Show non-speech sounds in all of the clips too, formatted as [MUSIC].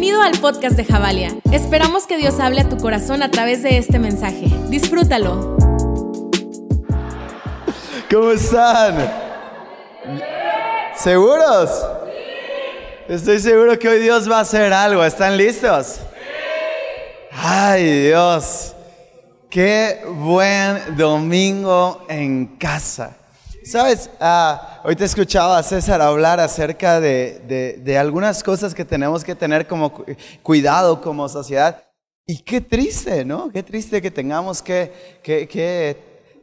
Bienvenido al podcast de Javalia. Esperamos que Dios hable a tu corazón a través de este mensaje. Disfrútalo. ¿Cómo están? ¿Seguros? Estoy seguro que hoy Dios va a hacer algo. ¿Están listos? Ay Dios, qué buen domingo en casa. Sabes, ah, hoy te escuchaba a César hablar acerca de, algunas cosas que tenemos que tener como cuidado como sociedad. Y qué triste, ¿no? Qué triste que tengamos que,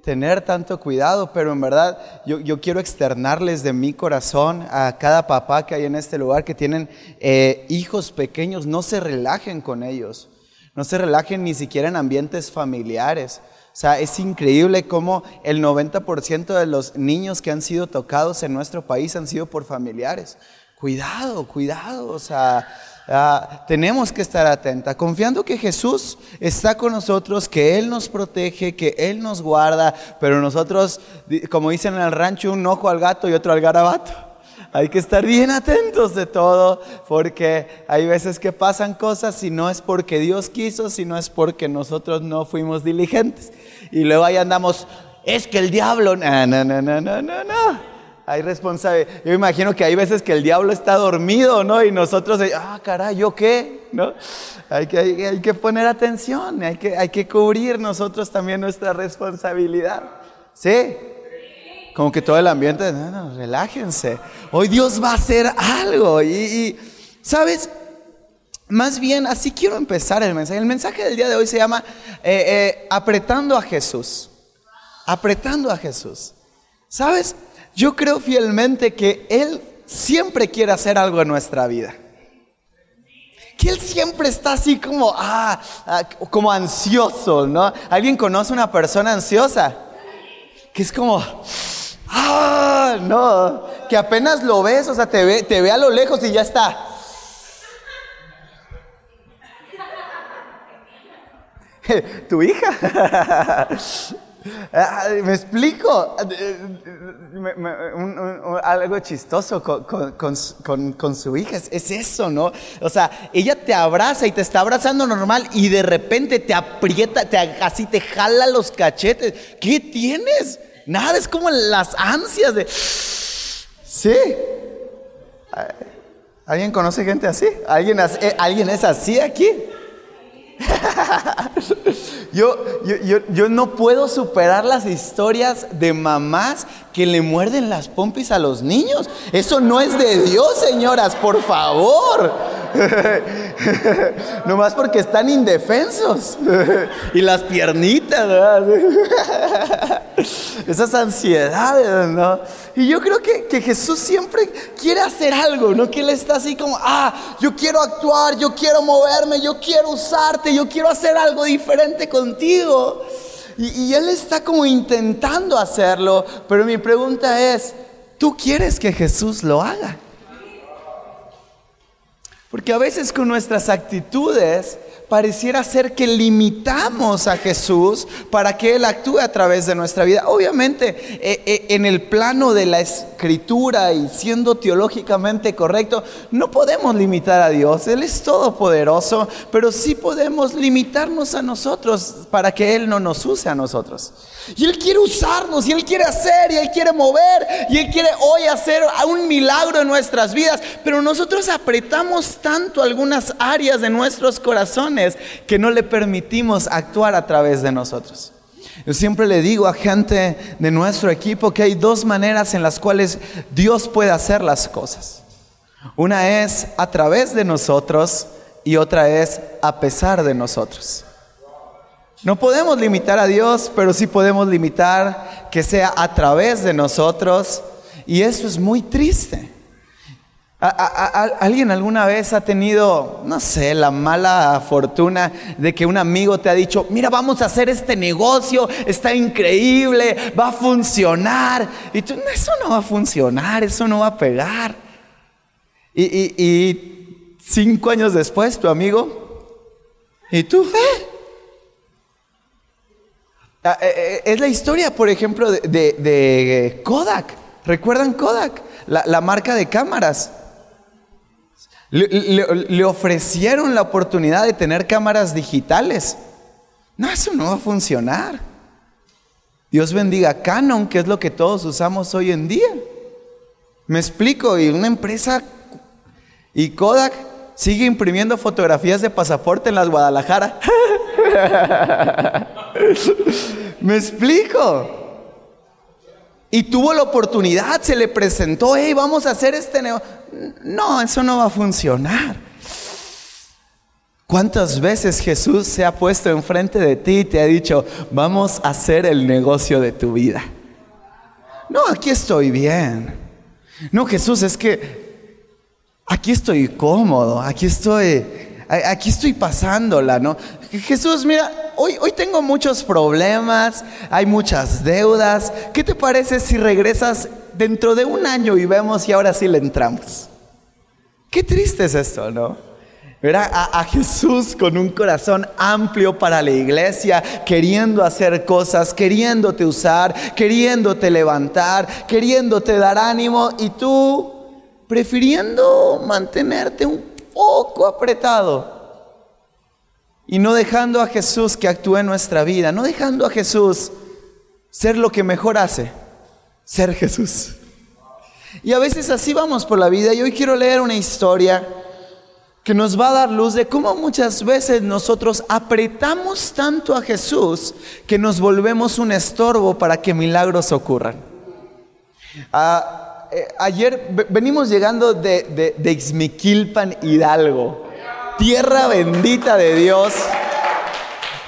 tener tanto cuidado, pero en verdad yo, quiero externarles de mi corazón a cada papá que hay en este lugar que tienen eh, hijos pequeños, no se relajen con ellos, no se relajen ni siquiera en ambientes familiares. O sea, es increíble cómo el 90% de los niños que han sido tocados en nuestro país han sido por familiares. Cuidado, cuidado, o sea, ah, tenemos que estar atentos, confiando que Jesús está con nosotros, que Él nos protege, que Él nos guarda, pero nosotros, como dicen en el rancho, un ojo al gato y otro al garabato. Hay que estar bien atentos de todo, porque hay veces que pasan cosas y no es porque Dios quiso, sino es porque nosotros no fuimos diligentes. Y luego ahí andamos, es que el diablo, no, no, no, no, no, no, no. Hay responsabilidad. Yo imagino que hay veces que el diablo está dormido, ¿no? Y nosotros, ah, caray, ¿yo qué? ¿No? Hay que, hay, que poner atención, hay que, hay que cubrir nosotros también nuestra responsabilidad. ¿Sí? Como que todo el ambiente, no, no, relájense. Hoy Dios va a hacer algo. Y, ¿sabes? Más bien, así quiero empezar el mensaje. El mensaje del día de hoy se llama eh, eh, Apretando a Jesús. Apretando a Jesús. ¿Sabes? Yo creo fielmente que Él siempre quiere hacer algo en nuestra vida. Que Él siempre está así como, ah, ah como ansioso, ¿no? ¿Alguien conoce una persona ansiosa? Que es como, Ah, no, que apenas lo ves, o sea, te ve, te ve a lo lejos y ya está. [LAUGHS] tu hija. [LAUGHS] Me explico. algo chistoso con, su hija. Es, eso, ¿no? O sea, ella te abraza y te está abrazando normal y de repente te aprieta, te, así te jala los cachetes. ¿Qué tienes? Nada, es como las ansias de... Sí. ¿Alguien conoce gente así? ¿Alguien, eh, ¿alguien es así aquí? [LAUGHS] yo, yo, yo, no puedo superar las historias de mamás que le muerden las pompis a los niños. Eso no es de Dios, señoras, por favor. [LAUGHS] Nomás porque están indefensos. [LAUGHS] y las piernitas, Esas ansiedades, ¿no? Y yo creo que, que, Jesús siempre quiere hacer algo, ¿no? Que Él está así como, ah, yo quiero actuar, yo quiero moverme, yo quiero usarte, yo quiero hacer algo diferente contigo. Y, Él está como intentando hacerlo, pero mi pregunta es, ¿tú quieres que Jesús lo haga? Porque a veces con nuestras actitudes pareciera ser que limitamos a Jesús para que Él actúe a través de nuestra vida. Obviamente, eh, eh, en el plano de la escritura y siendo teológicamente correcto, no podemos limitar a Dios. Él es todopoderoso, pero sí podemos limitarnos a nosotros para que Él no nos use a nosotros. Y Él quiere usarnos, y Él quiere hacer, y Él quiere mover, y Él quiere hoy hacer un milagro en nuestras vidas. Pero nosotros apretamos tanto algunas áreas de nuestros corazones que no le permitimos actuar a través de nosotros. Yo siempre le digo a gente de nuestro equipo que hay dos maneras en las cuales Dios puede hacer las cosas. Una es a través de nosotros y otra es a pesar de nosotros. No podemos limitar a Dios, pero sí podemos limitar que sea a través de nosotros. Y eso es muy triste. ¿Alguien alguna vez ha tenido, no sé, la mala fortuna de que un amigo te ha dicho, mira, vamos a hacer este negocio, está increíble, va a funcionar? Y tú, eso no va a funcionar, eso no va a pegar. Y, cinco años después, tu amigo, y tú, ¿eh? Ah, eh, eh, es la historia, por ejemplo, de, Kodak. ¿Recuerdan Kodak? La, marca de cámaras. Le, ofrecieron la oportunidad de tener cámaras digitales. No, eso no va a funcionar. Dios bendiga Canon, que es lo que todos usamos hoy en día. Me explico, y una empresa y Kodak sigue imprimiendo fotografías de pasaporte en las Guadalajara. [LAUGHS] Me explico. Y tuvo la oportunidad, se le presentó, hey, vamos a hacer este negocio. No, eso no va a funcionar. ¿Cuántas veces Jesús se ha puesto enfrente de ti y te ha dicho, vamos a hacer el negocio de tu vida? No, aquí estoy bien. No, Jesús, es que aquí estoy cómodo, aquí estoy, aquí estoy pasándola, ¿no? Jesús, mira, hoy, hoy tengo muchos problemas, hay muchas deudas. ¿Qué te parece si regresas dentro de un año y vemos si ahora sí le entramos? Qué triste es esto, ¿no? Ver a, Jesús con un corazón amplio para la iglesia, queriendo hacer cosas, queriéndote usar, queriéndote levantar, queriéndote dar ánimo y tú prefiriendo mantenerte un poco apretado y no dejando a Jesús que actúe en nuestra vida, no dejando a Jesús ser lo que mejor hace, ser Jesús. Y a veces así vamos por la vida y hoy quiero leer una historia que nos va a dar luz de cómo muchas veces nosotros apretamos tanto a Jesús que nos volvemos un estorbo para que milagros ocurran. Ah, eh, ayer venimos llegando de, de, Hidalgo tierra bendita de Dios.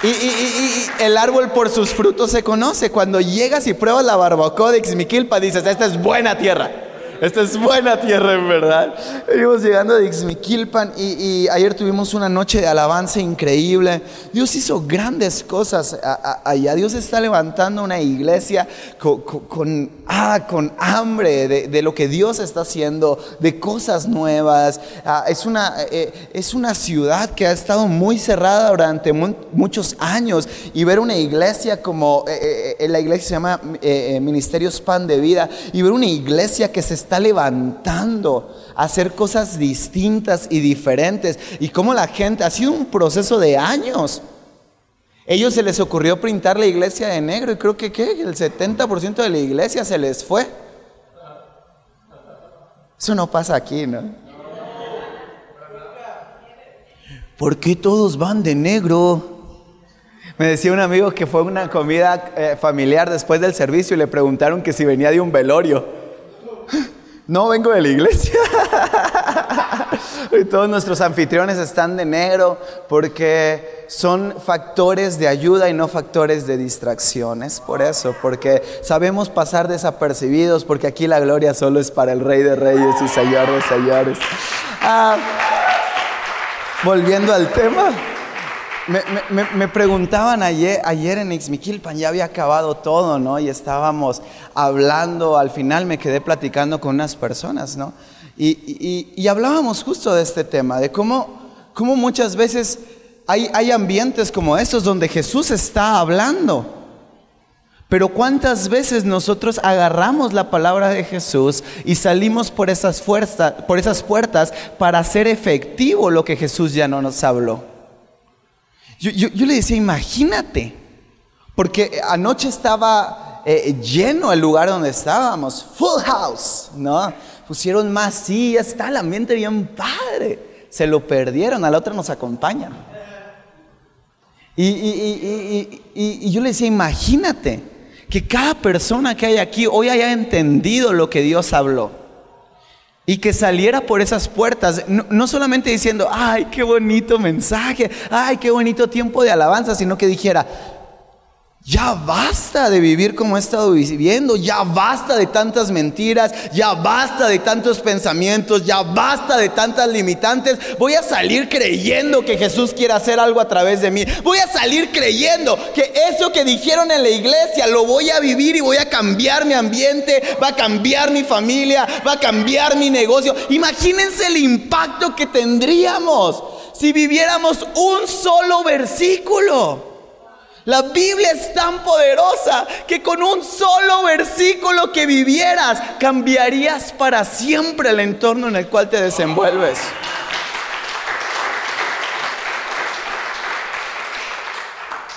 Y, el árbol por sus frutos se conoce. Cuando llegas y pruebas la barbacoa de Ixmiquilpa, dices, esta es buena tierra. Esta es buena tierra, en verdad. Venimos llegando de Ixmiquilpan y, ayer tuvimos una noche de alabanza increíble. Dios hizo grandes cosas allá. Dios está levantando una iglesia con, ah, con hambre de, lo que Dios está haciendo, de cosas nuevas. Ah, es, una, eh, es una ciudad que ha estado muy cerrada durante muchos años y ver una iglesia como eh, eh, la iglesia se llama Ministerios Pan de Vida y ver una iglesia que se está está levantando a hacer cosas distintas y diferentes. Y como la gente, ha sido un proceso de años. Ellos se les ocurrió pintar la iglesia de negro y creo que el 70% de la iglesia se les fue. Eso no pasa aquí, ¿no? ¿Por qué todos van de negro? Me decía un amigo que fue una comida eh, familiar después del servicio y le preguntaron que si venía de un velorio. No vengo de la iglesia. todos nuestros anfitriones están de negro porque son factores de ayuda y no factores de distracciones. Por eso, porque sabemos pasar desapercibidos, porque aquí la gloria solo es para el Rey de Reyes y Señor de Señores. Ah, volviendo al tema. Me, preguntaban ayer, en Ixmiquilpan, ya había acabado todo, ¿no? Y estábamos hablando, al final me quedé platicando con unas personas, ¿no? Y, hablábamos justo de este tema, de cómo, muchas veces hay, ambientes como estos donde Jesús está hablando. Pero cuántas veces nosotros agarramos la palabra de Jesús y salimos por esas puertas para hacer efectivo lo que Jesús ya no nos habló. Yo, le decía, imagínate, porque anoche estaba eh, lleno el lugar donde estábamos, full house, ¿no? Pusieron más sillas, está el ambiente bien padre. Se lo perdieron, a la otra nos acompañan. Y, y, yo le decía, imagínate que cada persona que hay aquí hoy haya entendido lo que Dios habló. Y que saliera por esas puertas, no, solamente diciendo, ay, qué bonito mensaje, ay, qué bonito tiempo de alabanza, sino que dijera, ya basta de vivir como he estado viviendo, ya basta de tantas mentiras, ya basta de tantos pensamientos, ya basta de tantas limitantes. Voy a salir creyendo que Jesús quiere hacer algo a través de mí. Voy a salir creyendo que eso que dijeron en la iglesia lo voy a vivir y voy a cambiar mi ambiente, va a cambiar mi familia, va a cambiar mi negocio. Imagínense el impacto que tendríamos si viviéramos un solo versículo. La Biblia es tan poderosa que con un solo versículo que vivieras cambiarías para siempre el entorno en el cual te desenvuelves.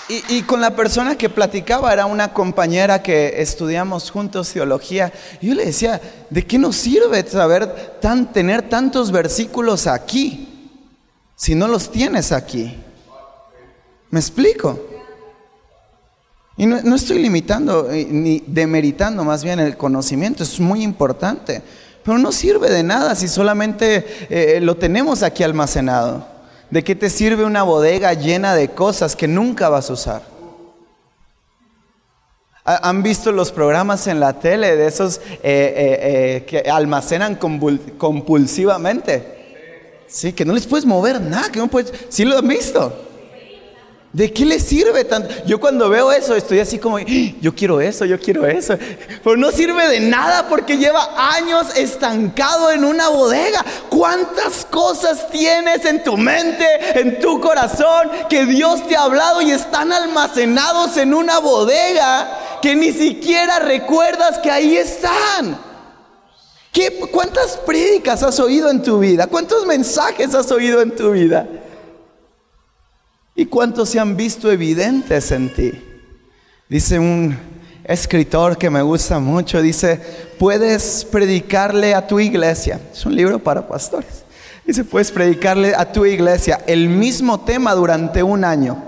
Y, con la persona que platicaba era una compañera que estudiamos juntos teología. Y yo le decía, ¿de qué nos sirve saber tan, tener tantos versículos aquí si no los tienes aquí? ¿Me explico? Y no, estoy limitando eh, ni demeritando más bien el conocimiento, es muy importante. Pero no sirve de nada si solamente eh, lo tenemos aquí almacenado. ¿De qué te sirve una bodega llena de cosas que nunca vas a usar? ¿Han visto los programas en la tele de esos eh, que almacenan compulsivamente? Sí, que no les puedes mover nada, que no puedes... ¿Sí lo han visto? ¿De qué le sirve tanto? Yo cuando veo eso estoy así como, yo quiero eso, yo quiero eso. Pero no sirve de nada porque lleva años estancado en una bodega. ¿Cuántas cosas tienes en tu mente, en tu corazón, que Dios te ha hablado y están almacenados en una bodega que ni siquiera recuerdas que ahí están? ¿Qué, ¿Cuántas prédicas has oído en tu vida? ¿Cuántos mensajes has oído en tu vida? ¿Y cuántos se han visto evidentes en ti? Dice un escritor que me gusta mucho, dice, puedes predicarle a tu iglesia, es un libro para pastores, dice, puedes predicarle a tu iglesia el mismo tema durante un año.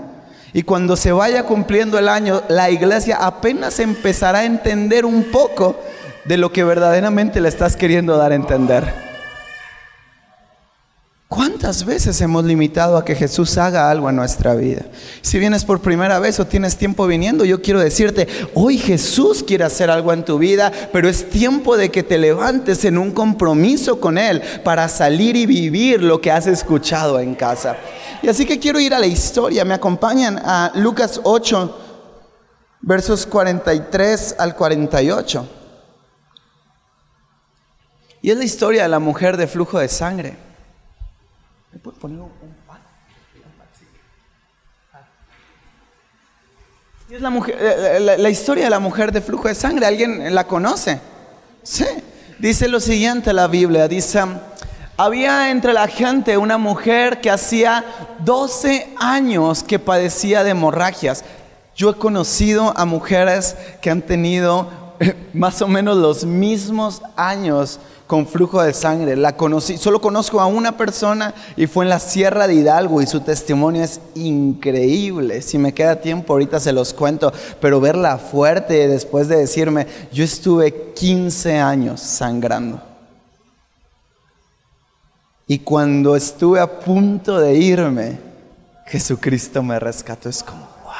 Y cuando se vaya cumpliendo el año, la iglesia apenas empezará a entender un poco de lo que verdaderamente le estás queriendo dar a entender. ¿Cuántas veces hemos limitado a que Jesús haga algo en nuestra vida? Si vienes por primera vez o tienes tiempo viniendo, yo quiero decirte, hoy Jesús quiere hacer algo en tu vida, pero es tiempo de que te levantes en un compromiso con Él para salir y vivir lo que has escuchado en casa. Y así que quiero ir a la historia, me acompañan a Lucas 8, versos 43 al 48. Y es la historia de la mujer de flujo de sangre poner un, Y es la, mujer, eh, eh, la, historia de la mujer de flujo de sangre. ¿Alguien la conoce? Sí. Dice lo siguiente la Biblia. Dice, había entre la gente una mujer que hacía 12 años que padecía de hemorragias. Yo he conocido a mujeres que han tenido más o menos los mismos años con flujo de sangre. La conocí, solo conozco a una persona y fue en la Sierra de Hidalgo y su testimonio es increíble. Si me queda tiempo ahorita se los cuento, pero verla fuerte después de decirme, yo estuve 15 años sangrando. Y cuando estuve a punto de irme, Jesucristo me rescató. Es como, wow.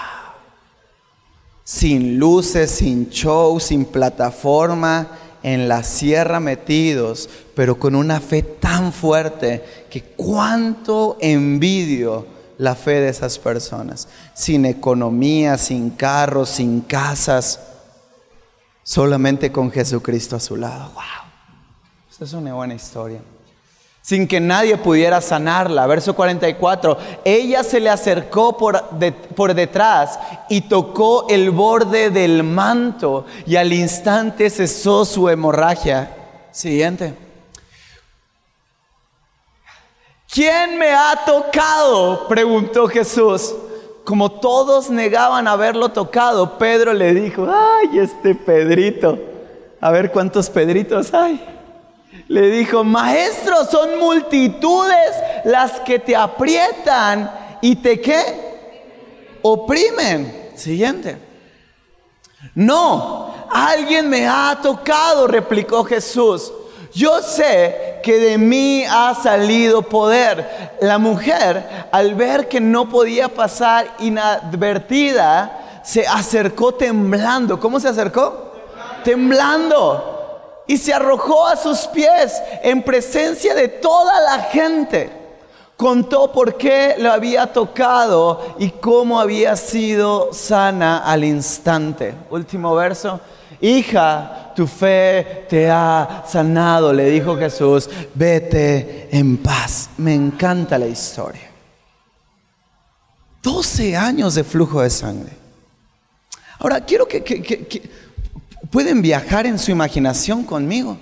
Sin luces, sin show, sin plataforma en la sierra metidos, pero con una fe tan fuerte que cuánto envidio la fe de esas personas. Sin economía, sin carros, sin casas, solamente con Jesucristo a su lado. ¡Wow! Esta es una buena historia sin que nadie pudiera sanarla. Verso 44, ella se le acercó por, detrás y tocó el borde del manto y al instante cesó su hemorragia. Siguiente. ¿Quién me ha tocado? preguntó Jesús. Como todos negaban haberlo tocado, Pedro le dijo, ay, este Pedrito. A ver cuántos Pedritos hay. Le dijo, maestro, son multitudes las que te aprietan y te qué? Oprimen. Siguiente. No, alguien me ha tocado, replicó Jesús. Yo sé que de mí ha salido poder. La mujer, al ver que no podía pasar inadvertida, se acercó temblando. ¿Cómo se acercó? Temblando y se arrojó a sus pies en presencia de toda la gente. Contó por qué lo había tocado y cómo había sido sana al instante. Último verso. Hija, tu fe te ha sanado, le dijo Jesús. Vete en paz. Me encanta la historia. 12 años de flujo de sangre. Ahora, quiero que, que pueden viajar en su imaginación conmigo.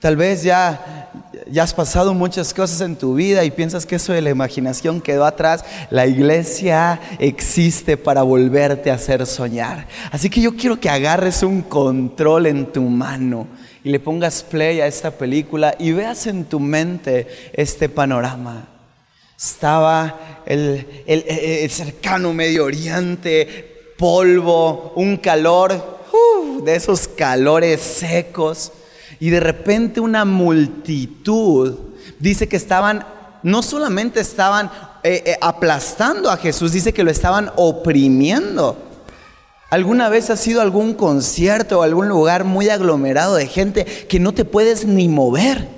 Tal vez ya, ya has pasado muchas cosas en tu vida y piensas que eso de la imaginación quedó atrás. La iglesia existe para volverte a hacer soñar. Así que yo quiero que agarres un control en tu mano y le pongas play a esta película y veas en tu mente este panorama. Estaba el, el, cercano Medio Oriente, polvo, un calor, de esos calores secos y de repente una multitud dice que estaban, no solamente estaban eh, eh, aplastando a Jesús, dice que lo estaban oprimiendo. ¿Alguna vez has ido a algún concierto o algún lugar muy aglomerado de gente que no te puedes ni mover?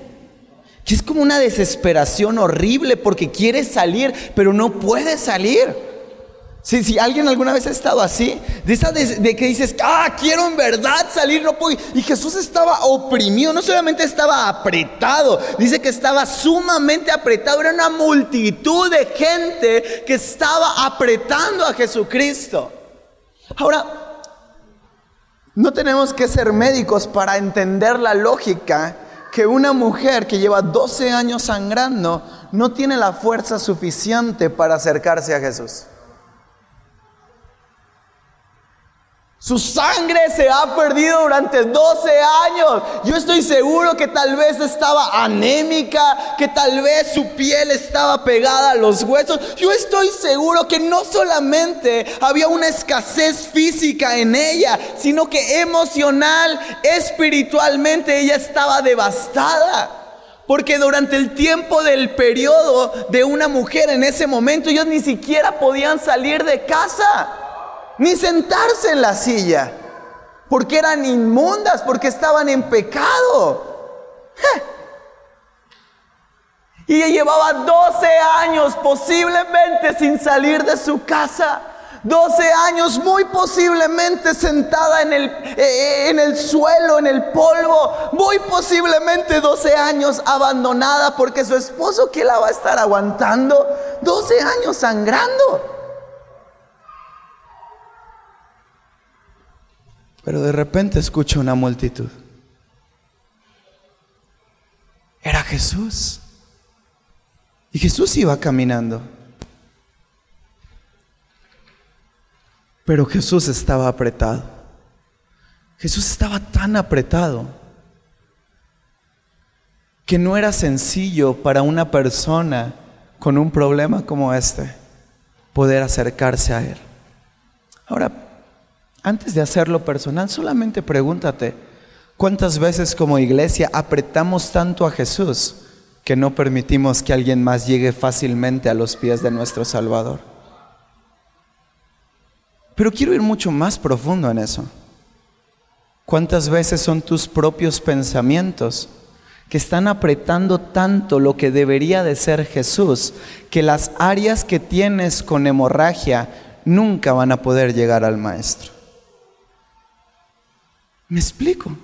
Que es como una desesperación horrible porque quieres salir, pero no puedes salir. Si, alguien alguna vez ha estado así, de, que dices, ah, quiero en verdad salir, no puedo. Y Jesús estaba oprimido, no solamente estaba apretado, dice que estaba sumamente apretado, era una multitud de gente que estaba apretando a Jesucristo. Ahora, no tenemos que ser médicos para entender la lógica que una mujer que lleva 12 años sangrando no tiene la fuerza suficiente para acercarse a Jesús. Su sangre se ha perdido durante 12 años. Yo estoy seguro que tal vez estaba anémica, que tal vez su piel estaba pegada a los huesos. Yo estoy seguro que no solamente había una escasez física en ella, sino que emocional, espiritualmente ella estaba devastada. Porque durante el tiempo del periodo de una mujer en ese momento ellos ni siquiera podían salir de casa ni sentarse en la silla, porque eran inmundas, porque estaban en pecado. Y ella llevaba 12 años posiblemente sin salir de su casa. 12 años muy posiblemente sentada en el, eh, eh, en el suelo, en el polvo. Muy posiblemente 12 años abandonada porque su esposo que la va a estar aguantando. 12 años sangrando. Pero de repente escucho una multitud. Era Jesús. Y Jesús iba caminando. Pero Jesús estaba apretado. Jesús estaba tan apretado que no era sencillo para una persona con un problema como este poder acercarse a Él. Ahora, antes de hacerlo personal, solamente pregúntate, ¿cuántas veces como iglesia apretamos tanto a Jesús que no permitimos que alguien más llegue fácilmente a los pies de nuestro Salvador? Pero quiero ir mucho más profundo en eso. ¿Cuántas veces son tus propios pensamientos que están apretando tanto lo que debería de ser Jesús, que las áreas que tienes con hemorragia nunca van a poder llegar al Maestro? ¿Me explico?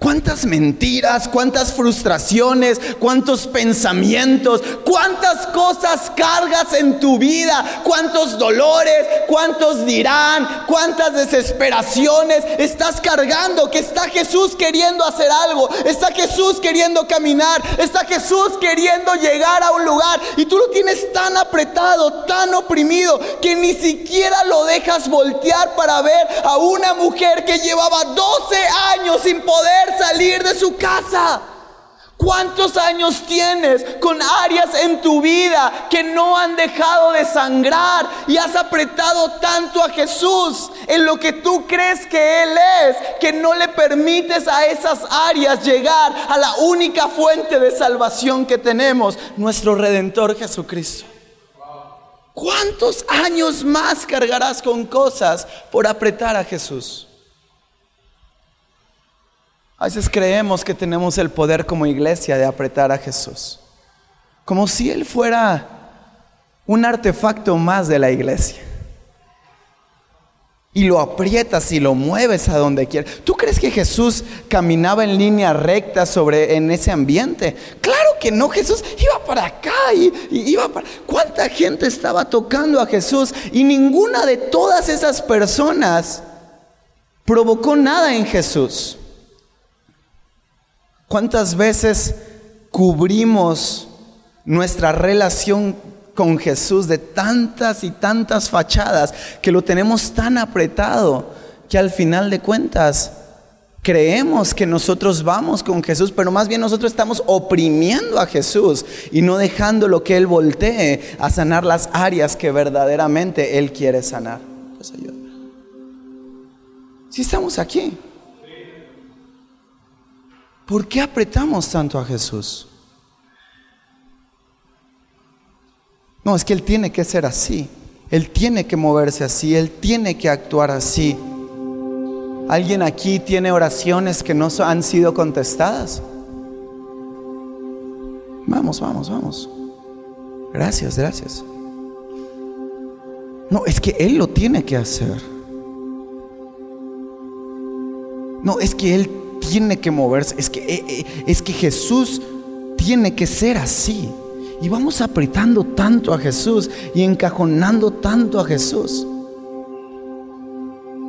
¿Cuántas mentiras, cuántas frustraciones, cuántos pensamientos, cuántas cosas cargas en tu vida, cuántos dolores, cuántos dirán, cuántas desesperaciones estás cargando? Que está Jesús queriendo hacer algo, está Jesús queriendo caminar, está Jesús queriendo llegar a un lugar y tú lo tienes tan apretado, tan oprimido, que ni siquiera lo dejas voltear para ver a una mujer que llevaba 12 años sin poder salir de su casa. ¿Cuántos años tienes con áreas en tu vida que no han dejado de sangrar y has apretado tanto a Jesús en lo que tú crees que Él es, que no le permites a esas áreas llegar a la única fuente de salvación que tenemos, nuestro Redentor Jesucristo? ¿Cuántos años más cargarás con cosas por apretar a Jesús? A veces creemos que tenemos el poder como iglesia de apretar a Jesús, como si Él fuera un artefacto más de la iglesia. Y lo aprietas y lo mueves a donde quieras. ¿Tú crees que Jesús caminaba en línea recta sobre en ese ambiente? Claro que no, Jesús iba para acá y, iba para ¿Cuánta gente estaba tocando a Jesús y ninguna de todas esas personas provocó nada en Jesús? ¿Cuántas veces cubrimos nuestra relación con Jesús de tantas y tantas fachadas que lo tenemos tan apretado que al final de cuentas creemos que nosotros vamos con Jesús, pero más bien nosotros estamos oprimiendo a Jesús y no dejando lo que Él voltee a sanar las áreas que verdaderamente Él quiere sanar. Pues Si estamos aquí. ¿Por qué apretamos tanto a Jesús? No, es que Él tiene que ser así. Él tiene que moverse así. Él tiene que actuar así. ¿Alguien aquí tiene oraciones que no han sido contestadas? Vamos, vamos, vamos. Gracias, gracias. No, es que Él lo tiene que hacer. No, es que Él tiene que moverse, es que, eh, eh, es que Jesús tiene que ser así. Y vamos apretando tanto a Jesús y encajonando tanto a Jesús.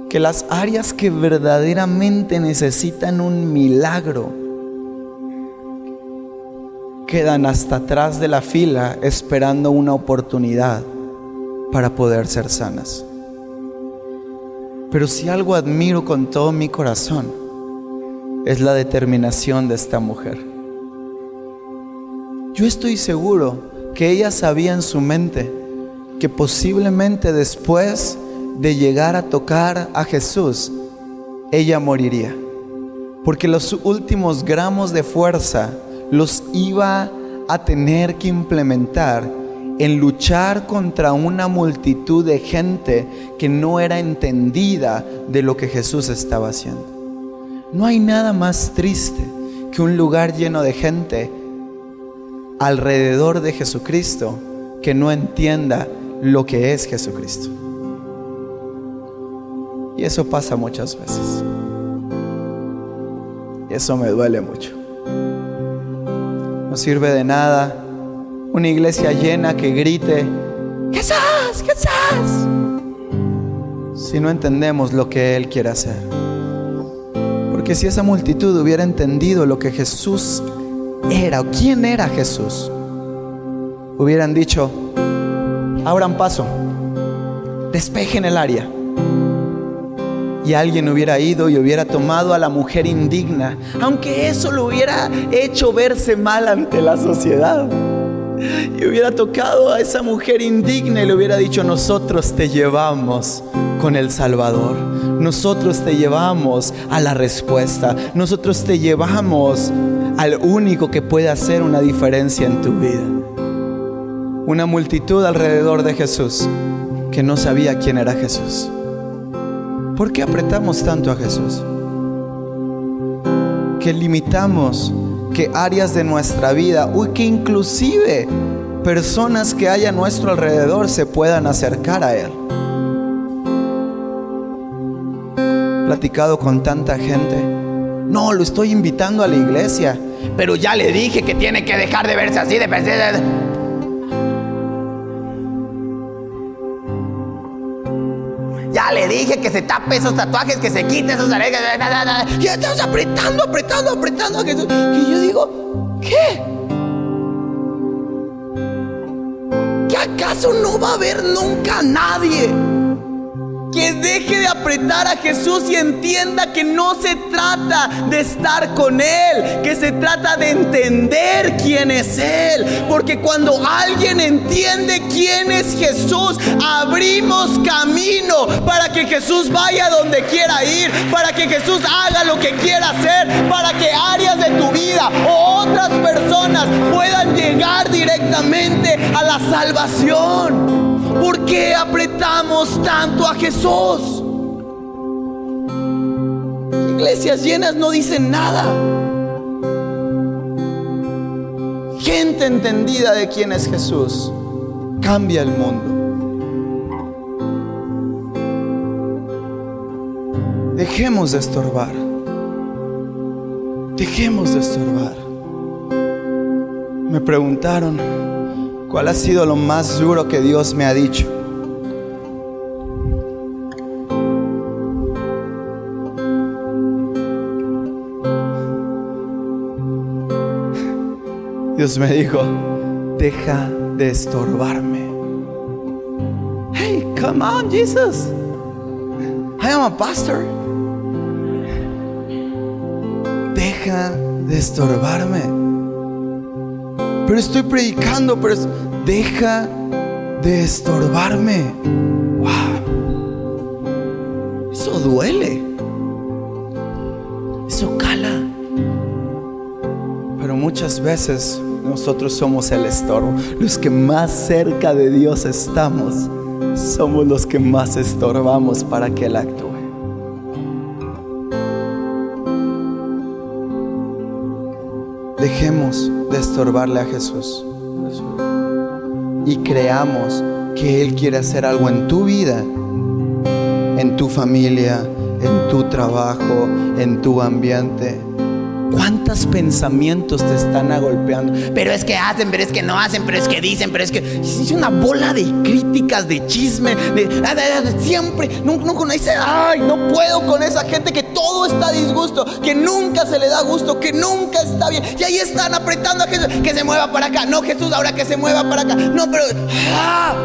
Que las áreas que verdaderamente necesitan un milagro quedan hasta atrás de la fila esperando una oportunidad para poder ser sanas. Pero si algo admiro con todo mi corazón, es la determinación de esta mujer. Yo estoy seguro que ella sabía en su mente que posiblemente después de llegar a tocar a Jesús, ella moriría. Porque los últimos gramos de fuerza los iba a tener que implementar en luchar contra una multitud de gente que no era entendida de lo que Jesús estaba haciendo. No hay nada más triste que un lugar lleno de gente alrededor de Jesucristo que no entienda lo que es Jesucristo. Y eso pasa muchas veces. Y eso me duele mucho. No sirve de nada una iglesia llena que grite, Jesús, Jesús, si no entendemos lo que Él quiere hacer. Porque si esa multitud hubiera entendido lo que Jesús era o quién era Jesús, hubieran dicho, abran paso, despejen el área. Y alguien hubiera ido y hubiera tomado a la mujer indigna, aunque eso lo hubiera hecho verse mal ante la sociedad. Y hubiera tocado a esa mujer indigna y le hubiera dicho, nosotros te llevamos con el Salvador. Nosotros te llevamos a la respuesta. Nosotros te llevamos al único que puede hacer una diferencia en tu vida. Una multitud alrededor de Jesús que no sabía quién era Jesús. ¿Por qué apretamos tanto a Jesús? Que limitamos que áreas de nuestra vida, uy, que inclusive personas que hay a nuestro alrededor se puedan acercar a Él. Platicado con tanta gente. No, lo estoy invitando a la iglesia, pero ya le dije que tiene que dejar de verse así, de Ya le dije que se tape esos tatuajes, que se quite esos aregas. Y estamos apretando, apretando, apretando a Jesús. Y yo digo, ¿qué? ¿Que acaso no va a haber nunca nadie? Que deje de apretar a Jesús y entienda que no se trata de estar con Él, que se trata de entender quién es Él. Porque cuando alguien entiende quién es Jesús, abrimos camino para que Jesús vaya donde quiera ir, para que Jesús haga lo que quiera hacer, para que áreas de tu vida o otras puedan llegar directamente a la salvación. ¿Por qué apretamos tanto a Jesús? Iglesias llenas no dicen nada. Gente entendida de quién es Jesús cambia el mundo. Dejemos de estorbar. Dejemos de estorbar. Me preguntaron, ¿Cuál ha sido lo más duro que Dios me ha dicho? Dios me dijo, deja de estorbarme. Hey, come on, Jesus. I am a pastor. Deja de estorbarme. Pero estoy predicando, pero deja de estorbarme. Eso duele. Eso cala. Pero muchas veces nosotros somos el estorbo. Los que más cerca de Dios estamos, somos los que más estorbamos para que Él actúe. Dejemos de estorbarle a Jesús y creamos que Él quiere hacer algo en tu vida, en tu familia, en tu trabajo, en tu ambiente. ¿Cuántos pensamientos te están agolpeando? Pero es que hacen, pero es que no hacen, pero es que dicen, pero es que es una bola de críticas, de chisme, de, siempre. No, no, ay, no puedo con esa gente que todo está a disgusto, que nunca se le da gusto, que nunca está bien. Y ahí están apretando a Jesús, que se mueva para acá. No, Jesús, ahora que se mueva para acá. No, pero ah,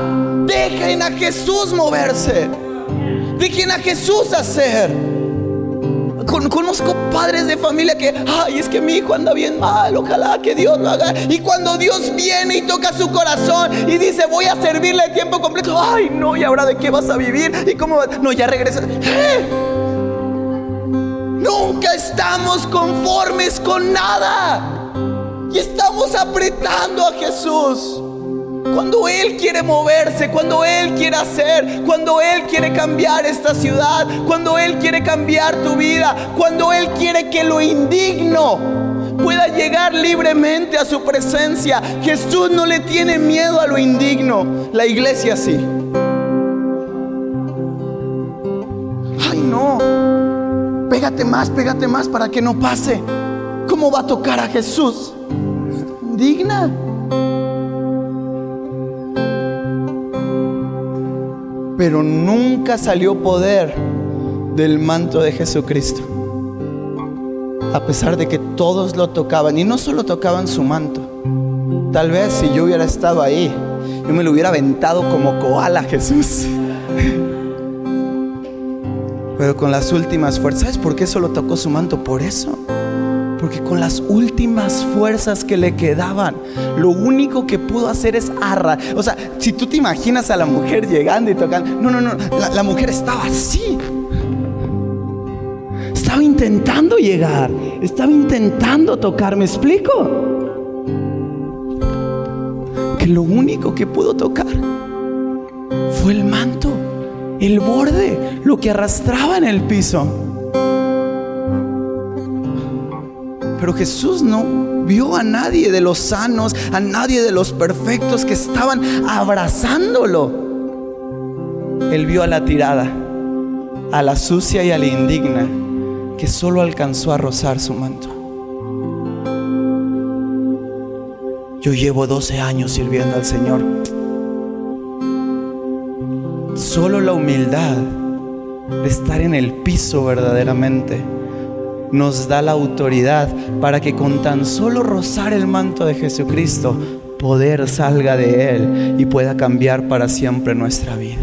dejen a Jesús moverse. Dejen a Jesús hacer conozco padres de familia que, ay, es que mi hijo anda bien mal, ojalá que Dios lo haga. Y cuando Dios viene y toca su corazón y dice, voy a servirle a tiempo completo, ay, no, ¿y ahora de qué vas a vivir? ¿Y cómo? No, ya regresa. ¿Eh? Nunca estamos conformes con nada. Y estamos apretando a Jesús. Cuando Él quiere moverse, cuando Él quiere hacer, cuando Él quiere cambiar esta ciudad, cuando Él quiere cambiar tu vida, cuando Él quiere que lo indigno pueda llegar libremente a su presencia. Jesús no le tiene miedo a lo indigno, la iglesia sí. Ay no, pégate más, pégate más para que no pase. ¿Cómo va a tocar a Jesús? Indigna. Pero nunca salió poder del manto de Jesucristo. A pesar de que todos lo tocaban, y no solo tocaban su manto, tal vez si yo hubiera estado ahí, yo me lo hubiera aventado como koala Jesús. [LAUGHS] Pero con las últimas fuerzas, ¿sabes por qué solo tocó su manto? Por eso. Porque con las últimas fuerzas que le quedaban, lo único que pudo hacer es arra. O sea, si tú te imaginas a la mujer llegando y tocando, no, no, no, la, la mujer estaba así. Estaba intentando llegar, estaba intentando tocar, ¿me explico? Que lo único que pudo tocar fue el manto, el borde, lo que arrastraba en el piso. Pero Jesús no vio a nadie de los sanos, a nadie de los perfectos que estaban abrazándolo. Él vio a la tirada, a la sucia y a la indigna, que solo alcanzó a rozar su manto. Yo llevo 12 años sirviendo al Señor. Solo la humildad de estar en el piso verdaderamente nos da la autoridad para que con tan solo rozar el manto de Jesucristo, poder salga de Él y pueda cambiar para siempre nuestra vida.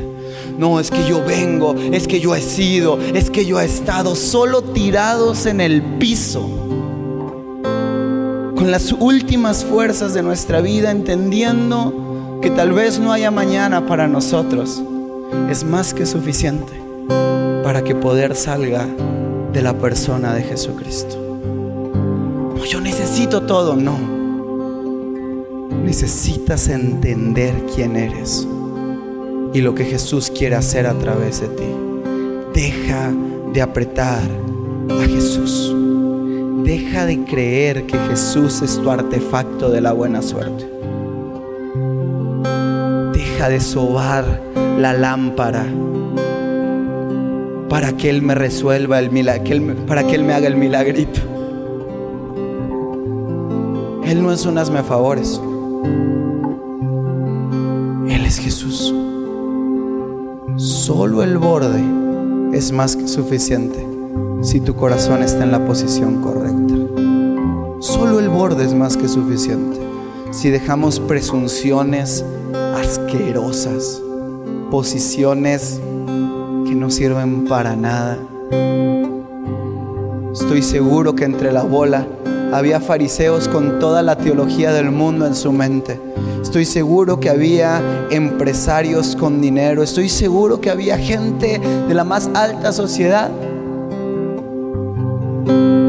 No, es que yo vengo, es que yo he sido, es que yo he estado solo tirados en el piso, con las últimas fuerzas de nuestra vida, entendiendo que tal vez no haya mañana para nosotros. Es más que suficiente para que poder salga de la persona de Jesucristo. yo necesito todo, no. Necesitas entender quién eres y lo que Jesús quiere hacer a través de ti. Deja de apretar a Jesús. Deja de creer que Jesús es tu artefacto de la buena suerte. Deja de sobar la lámpara para que Él me resuelva el milagro, para que Él me haga el milagrito. Él no es un hazme favores. Él es Jesús. Solo el borde es más que suficiente si tu corazón está en la posición correcta. Solo el borde es más que suficiente. si dejamos presunciones asquerosas, posiciones no sirven para nada. Estoy seguro que entre la bola había fariseos con toda la teología del mundo en su mente. Estoy seguro que había empresarios con dinero. Estoy seguro que había gente de la más alta sociedad.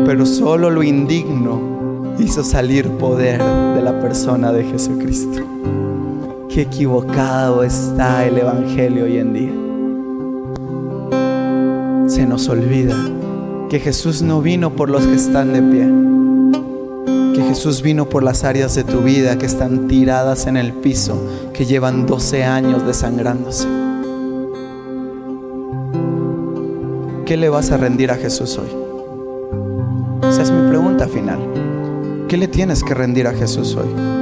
Pero solo lo indigno hizo salir poder de la persona de Jesucristo. Qué equivocado está el Evangelio hoy en día. Se nos olvida que Jesús no vino por los que están de pie que Jesús vino por las áreas de tu vida que están tiradas en el piso, que llevan 12 años desangrándose. ¿Qué le vas a rendir a Jesús hoy? Esa es mi pregunta final. ¿Qué le tienes que rendir a Jesús hoy?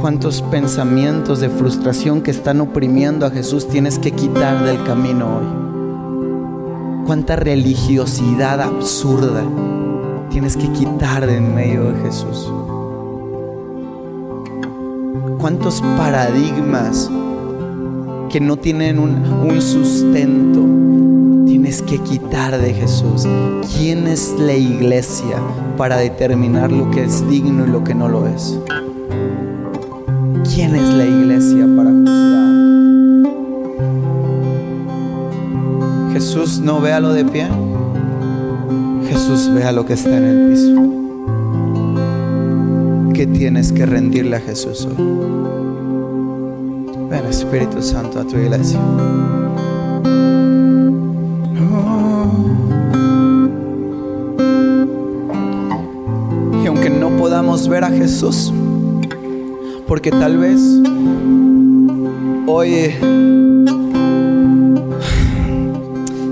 ¿Cuántos pensamientos de frustración que están oprimiendo a Jesús tienes que quitar del camino hoy? ¿Cuánta religiosidad absurda? tienes que quitar de en medio de Jesús. ¿Cuántos paradigmas que no tienen un, sustento tienes que quitar de Jesús? ¿Quién es la iglesia para determinar lo que es digno y lo que no lo es? ¿Quién es la iglesia para juzgar? Jesús no vea lo de pie. Jesús vea lo que está en el piso. ¿Qué tienes que rendirle a Jesús hoy? Ven Espíritu Santo a tu iglesia. Y aunque no podamos ver a Jesús, porque tal vez hoy,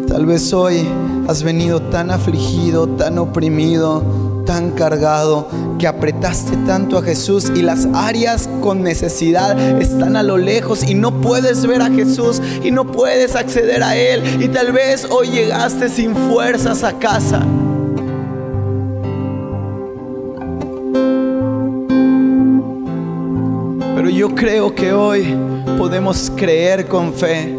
tal vez hoy has venido tan afligido, tan oprimido, tan cargado, que apretaste tanto a Jesús y las áreas con necesidad están a lo lejos y no puedes ver a Jesús y no puedes acceder a Él. Y tal vez hoy llegaste sin fuerzas a casa. Que hoy podemos creer con fe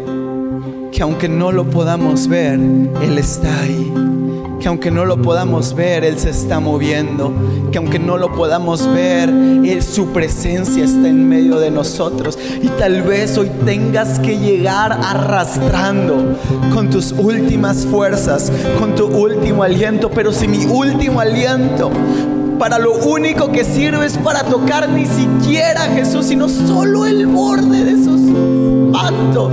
que aunque no lo podamos ver, Él está ahí. Que aunque no lo podamos ver, Él se está moviendo. Que aunque no lo podamos ver, Él, su presencia está en medio de nosotros. Y tal vez hoy tengas que llegar arrastrando con tus últimas fuerzas, con tu último aliento. Pero si mi último aliento para lo único que sirve es para tocar ni siquiera a Jesús, sino solo el borde de esos mantos.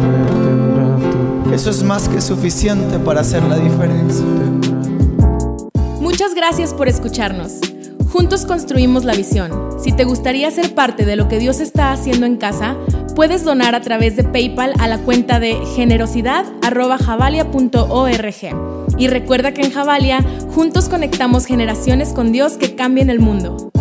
Eso es más que suficiente para hacer la diferencia. Muchas gracias por escucharnos. Juntos construimos la visión. Si te gustaría ser parte de lo que Dios está haciendo en casa, puedes donar a través de PayPal a la cuenta de generosidad.javalia.org. Y recuerda que en Javalia juntos conectamos generaciones con Dios que cambien el mundo.